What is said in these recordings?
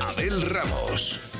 Abel Ramos.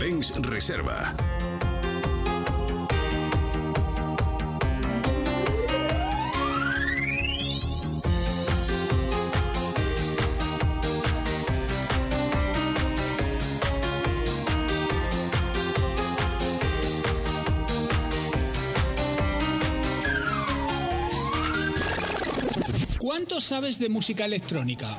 Reserva. ¿Cuánto sabes de música electrónica?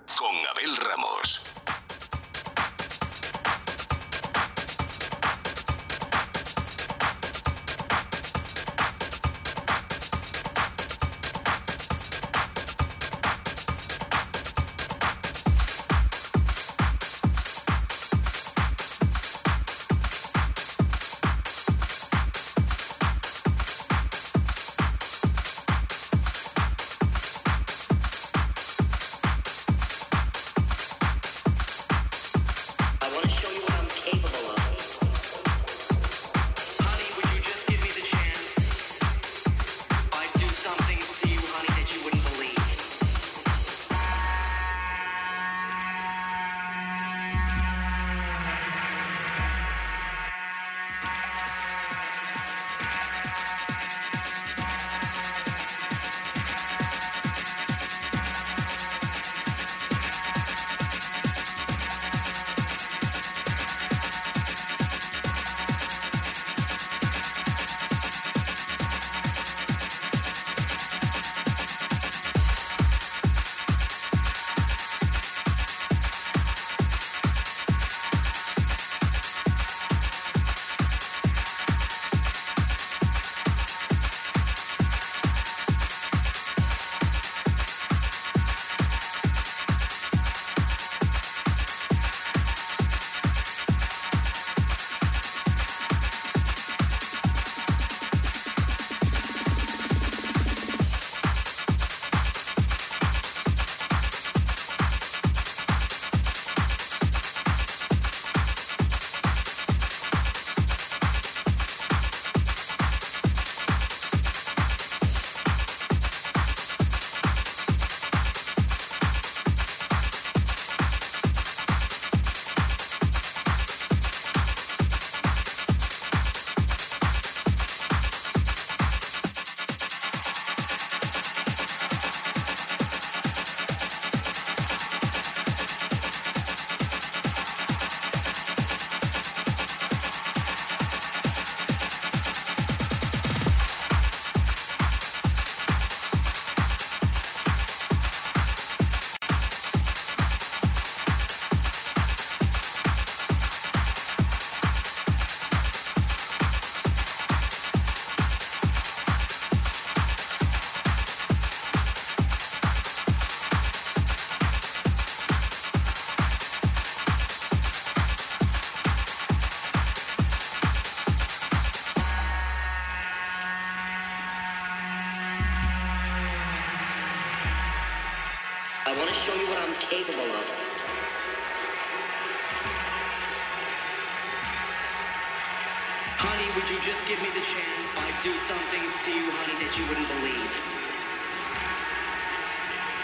Honey, would you just give me the chance? I'd do something to you, honey, that you wouldn't believe.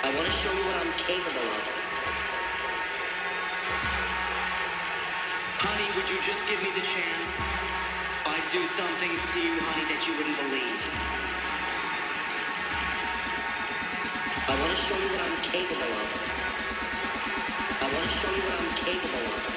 I want to show you what I'm capable of. Honey, would you just give me the chance? I'd do something to you, honey, that you wouldn't believe. I want to show you what I'm capable of. I want to show you what I'm capable of.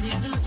Dites-nous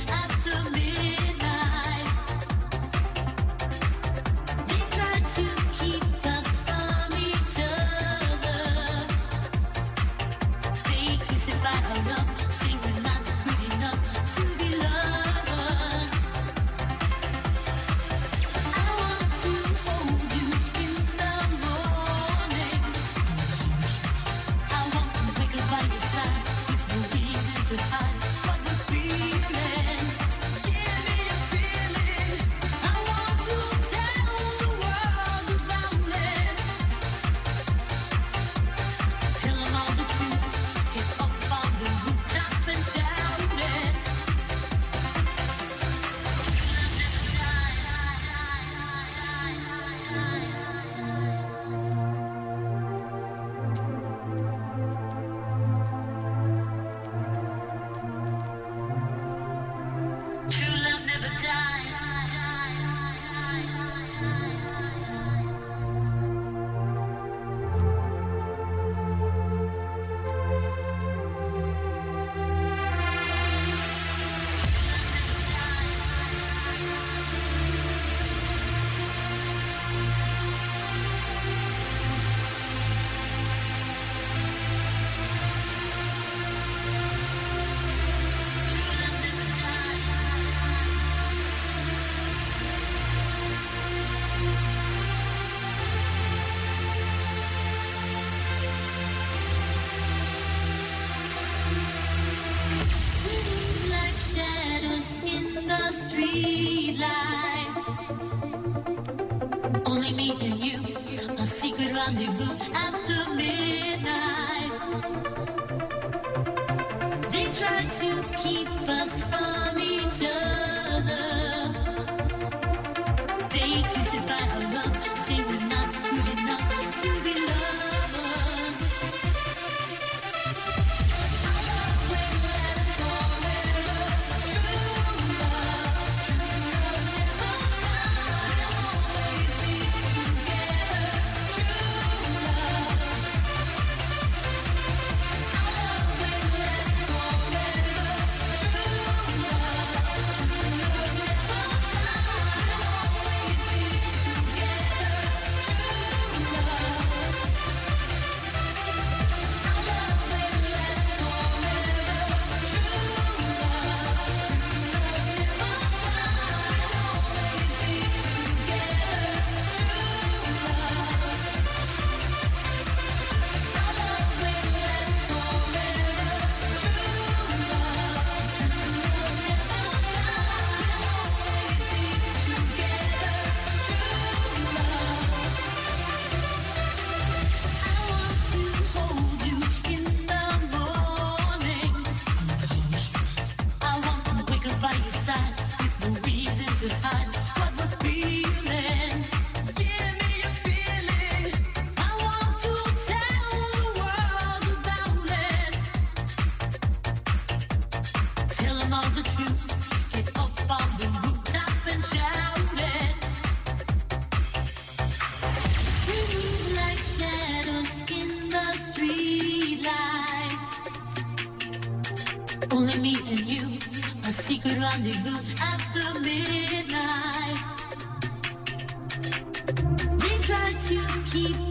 me and you, a secret rendezvous after midnight. They try to keep us from. Only me and you, a secret rendezvous after midnight. We try to keep